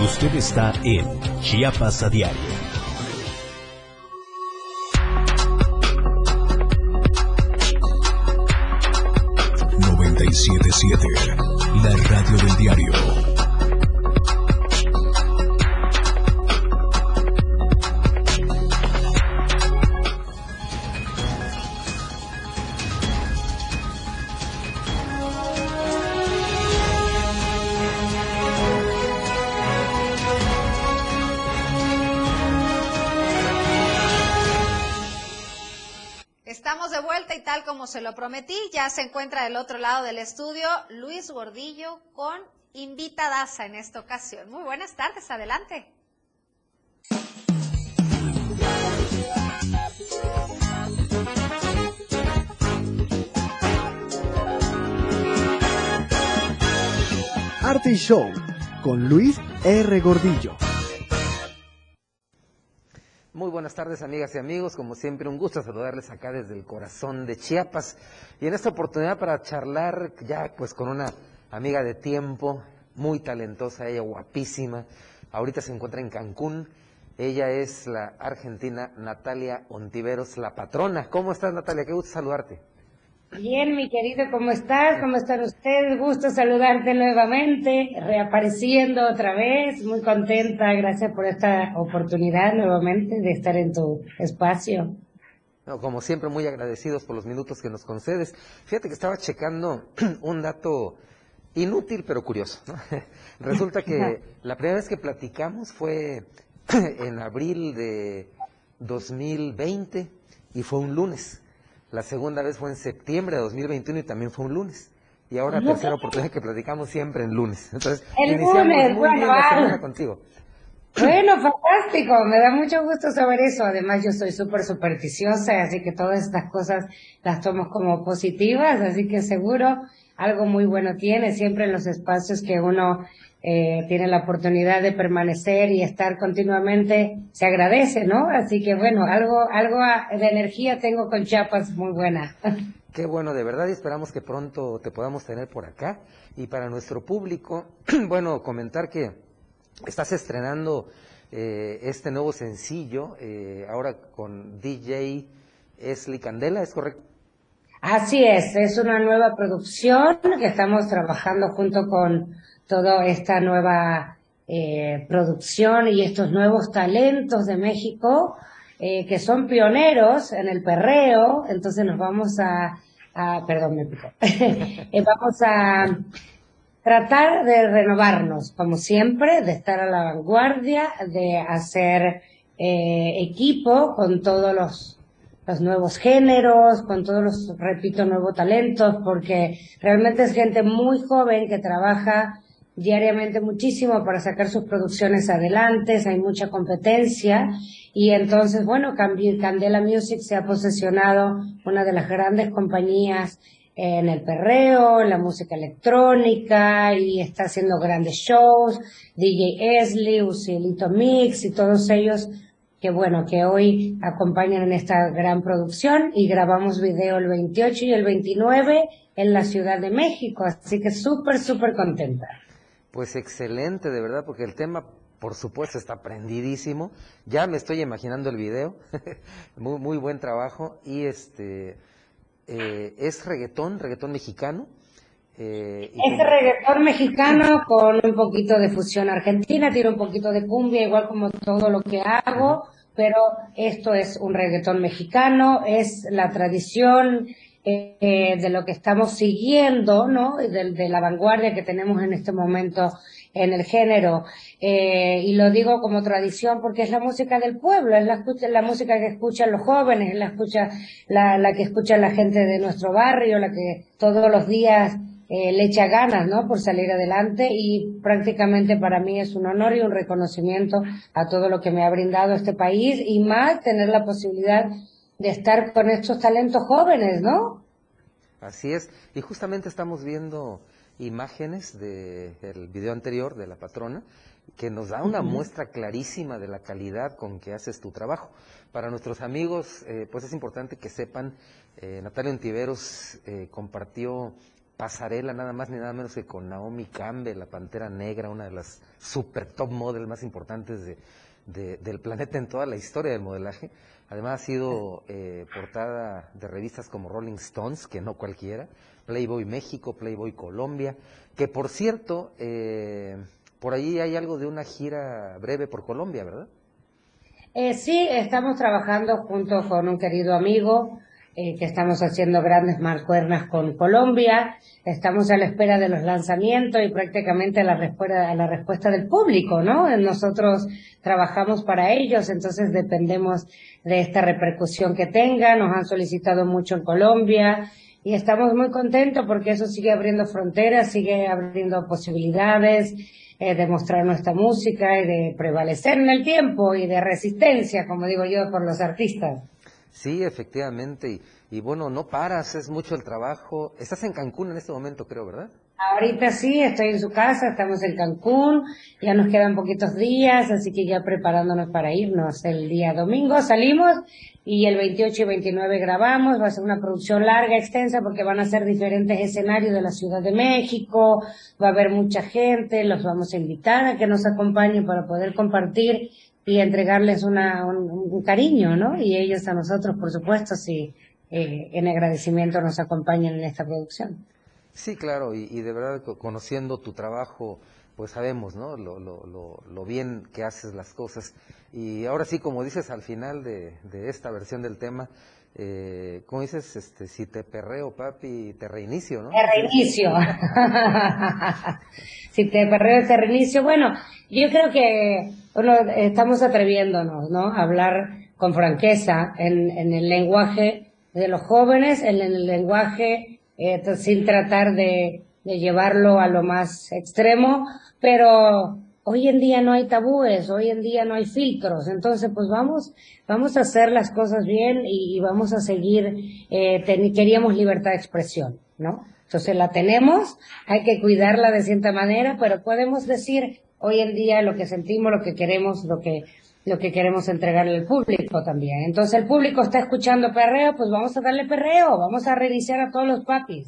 Usted está en Chiapas a diario. La radio del diario. Se lo prometí, ya se encuentra del otro lado del estudio Luis Gordillo con invitadaza en esta ocasión. Muy buenas tardes, adelante. Arte y Show con Luis R. Gordillo. Muy buenas tardes amigas y amigos, como siempre un gusto saludarles acá desde el corazón de Chiapas y en esta oportunidad para charlar ya pues con una amiga de tiempo, muy talentosa, ella guapísima, ahorita se encuentra en Cancún, ella es la argentina Natalia Ontiveros, la patrona. ¿Cómo estás Natalia? Qué gusto saludarte. Bien, mi querido, ¿cómo estás? ¿Cómo están ustedes? Gusto saludarte nuevamente, reapareciendo otra vez, muy contenta, gracias por esta oportunidad nuevamente de estar en tu espacio. No, como siempre, muy agradecidos por los minutos que nos concedes. Fíjate que estaba checando un dato inútil pero curioso. ¿no? Resulta que la primera vez que platicamos fue en abril de 2020 y fue un lunes. La segunda vez fue en septiembre de 2021 y también fue un lunes. y ahora tercera oportunidad que platicamos siempre en lunes. Entonces, El iniciamos lunes, muy bueno, bien la semana contigo. Bueno, fantástico, me da mucho gusto saber eso. Además, yo soy súper supersticiosa, así que todas estas cosas las tomo como positivas, así que seguro algo muy bueno tiene siempre en los espacios que uno eh, tiene la oportunidad de permanecer y estar continuamente, se agradece, ¿no? Así que bueno, algo, algo de energía tengo con Chiapas muy buena. Qué bueno, de verdad, y esperamos que pronto te podamos tener por acá. Y para nuestro público, bueno, comentar que estás estrenando eh, este nuevo sencillo, eh, ahora con DJ Esli Candela, ¿es correcto? Así es, es una nueva producción que estamos trabajando junto con toda esta nueva eh, producción y estos nuevos talentos de México eh, que son pioneros en el perreo, entonces nos vamos a, perdón, me picó, Eh, vamos a tratar de renovarnos, como siempre, de estar a la vanguardia, de hacer equipo con todos los nuevos géneros, con todos los, repito, nuevos talentos, porque realmente es gente muy joven que trabaja diariamente muchísimo para sacar sus producciones adelante, hay mucha competencia. Y entonces, bueno, Candela Music se ha posesionado una de las grandes compañías en el perreo, en la música electrónica y está haciendo grandes shows, DJ Esli, Ucielito Mix y todos ellos que bueno, que hoy acompañan en esta gran producción. Y grabamos video el 28 y el 29 en la Ciudad de México, así que súper, súper contenta. Pues excelente, de verdad, porque el tema, por supuesto, está prendidísimo. Ya me estoy imaginando el video. muy, muy buen trabajo. Y este eh, es reggaetón, reggaetón mexicano. Eh, y Es reggaetón mexicano con un poquito de fusión argentina, tiene un poquito de cumbia, igual como todo lo que hago, pero esto es un reggaetón mexicano, es la tradición eh, de lo que estamos siguiendo, ¿no? De, de la vanguardia que tenemos en este momento en el género. Eh, y lo digo como tradición porque es la música del pueblo, es la, la música que escuchan los jóvenes, es la, escucha, la, la que escucha la gente de nuestro barrio, la que todos los días eh, le echa ganas, ¿no? Por salir adelante y prácticamente para mí es un honor y un reconocimiento a todo lo que me ha brindado este país y más tener la posibilidad de estar con estos talentos jóvenes, ¿no? Así es. Y justamente estamos viendo imágenes del video anterior de la patrona que nos da una muestra clarísima de la calidad con que haces tu trabajo. Para nuestros amigos, eh, pues es importante que sepan, eh, Natalia Ontiveros eh, compartió pasarela nada más ni nada menos que con Naomi Campbell, la Pantera Negra, una de las super top model más importantes de, de- del planeta en toda la historia del modelaje. Además ha sido eh, portada de revistas como Rolling Stones, que no cualquiera, Playboy México, Playboy Colombia, que por cierto, eh, por ahí hay algo de una gira breve por Colombia, ¿verdad? Eh, sí, estamos trabajando junto con un querido amigo eh, que estamos haciendo grandes mancuernas con Colombia. Estamos a la espera de los lanzamientos y prácticamente a la respuesta, a la respuesta del público, ¿no? Nosotros trabajamos para ellos, entonces dependemos de esta repercusión que tenga. Nos han solicitado mucho en Colombia y estamos muy contentos porque eso sigue abriendo fronteras, sigue abriendo posibilidades eh, de mostrar nuestra música y de prevalecer en el tiempo y de resistencia, como digo yo, por los artistas. Sí, efectivamente. Y, y bueno, no paras, es mucho el trabajo. Estás en Cancún en este momento, creo, ¿verdad? Ahorita sí, estoy en su casa, estamos en Cancún, ya nos quedan poquitos días, así que ya preparándonos para irnos. El día domingo salimos y el 28 y 29 grabamos, va a ser una producción larga, extensa, porque van a ser diferentes escenarios de la Ciudad de México, va a haber mucha gente, los vamos a invitar a que nos acompañen para poder compartir y entregarles una, un, cariño, ¿no? Y ellos a nosotros, por supuesto, si eh, en agradecimiento nos acompañan en esta producción. Sí, claro, y, y de verdad co- conociendo tu trabajo, pues sabemos, ¿no? Lo, lo, lo, bien que haces las cosas. Y ahora sí, como dices al final de esta versión del tema, eh, como dices, este, si te perreo, papi, te reinicio, ¿no? Te reinicio. si te perreo, te reinicio. Bueno, yo creo que bueno, estamos atreviéndonos, ¿no? A hablar con franqueza en, en el lenguaje de los jóvenes, en el lenguaje eh, sin tratar de llevarlo a lo más extremo, pero hoy en día no hay tabúes, hoy en día no hay filtros, entonces pues vamos, vamos a hacer las cosas bien y, vamos a seguir, eh, queríamos libertad de expresión, ¿no? Entonces la tenemos, hay que cuidarla de cierta manera, pero podemos decir hoy en día lo que sentimos, lo que queremos, lo que lo que queremos entregarle al público también. Entonces el público está escuchando perreo, pues vamos a darle perreo, vamos a reiniciar a todos los papis.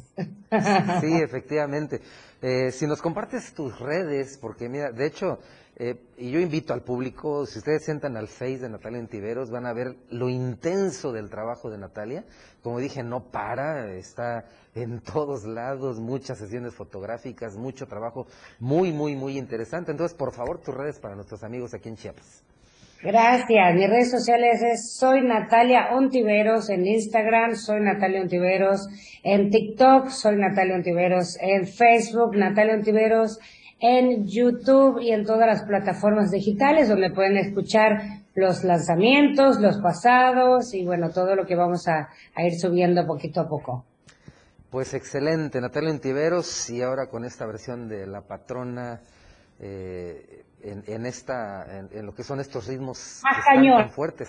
Sí, efectivamente. Eh, si nos compartes tus redes, porque mira, de hecho, eh, y yo invito al público, si ustedes sentan al Face de Natalia Antiveros, van a ver lo intenso del trabajo de Natalia. Como dije, no para, está en todos lados, muchas sesiones fotográficas, mucho trabajo muy, muy, muy interesante. Entonces, por favor, tus redes para nuestros amigos aquí en Chiapas. Gracias. Mis redes sociales es soy Natalia Ontiveros en Instagram, soy Natalia Ontiveros en TikTok, soy Natalia Ontiveros en Facebook, Natalia Ontiveros en YouTube y en todas las plataformas digitales donde pueden escuchar los lanzamientos, los pasados y bueno, todo lo que vamos a, ir subiendo poquito a poco. Pues excelente, Natalia Ontiveros y ahora con esta versión de La Patrona. Eh, en, esta, en, lo que son estos ritmos tan fuertes.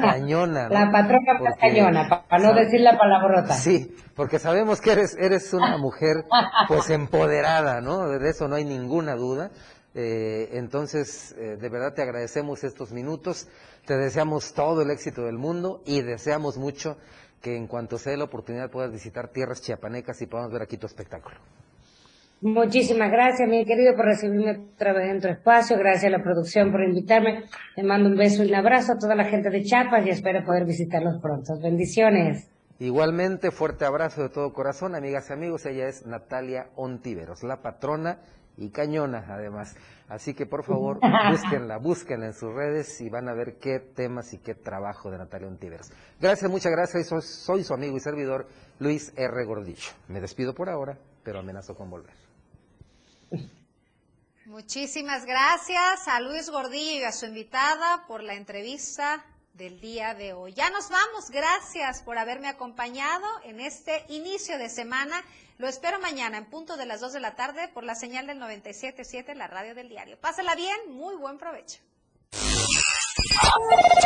Cañona. La patrona más cañona, para no decir la palabrota. Sí, porque sabemos que eres, eres una mujer pues empoderada, ¿no? De eso no hay ninguna duda. Eh, entonces, eh, de verdad te agradecemos estos minutos, te deseamos todo el éxito del mundo y deseamos mucho que en cuanto sea la oportunidad puedas visitar tierras chiapanecas y podamos ver aquí tu espectáculo. Muchísimas gracias, mi querido, por recibirme otra vez en tu espacio. Gracias a la producción por invitarme. Le mando un beso y un abrazo a toda la gente de Chiapas y espero poder visitarlos pronto. Bendiciones. Igualmente, fuerte abrazo de todo corazón, amigas y amigos. Ella es Natalia Ontiveros, la patrona y cañona, además. Así que, por favor, búsquenla, búsquenla en sus redes y van a ver qué temas y qué trabajo de Natalia Ontiveros. Gracias, muchas gracias. Soy, soy su amigo y servidor, Luis R. Gordillo. Me despido por ahora, pero amenazo con volver. Muchísimas gracias a Luis Gordillo y a su invitada por la entrevista del día de hoy. Ya nos vamos, gracias por haberme acompañado en este inicio de semana. Lo espero mañana en punto de las 2 de la tarde por la señal del 97.7, la radio del diario. Pásala bien, muy buen provecho.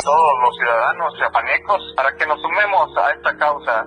Todos los ciudadanos chiapanecos para que nos sumemos a esta causa.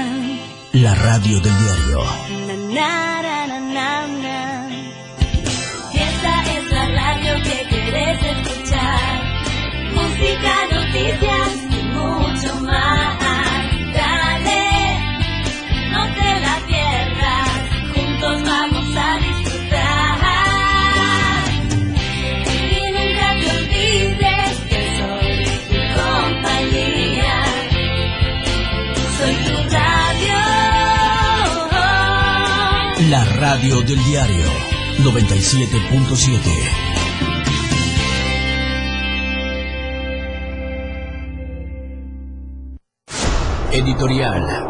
la radio del diario. Esta es la radio que quieres escuchar. Música, noticias La radio del diario 97.7. Editorial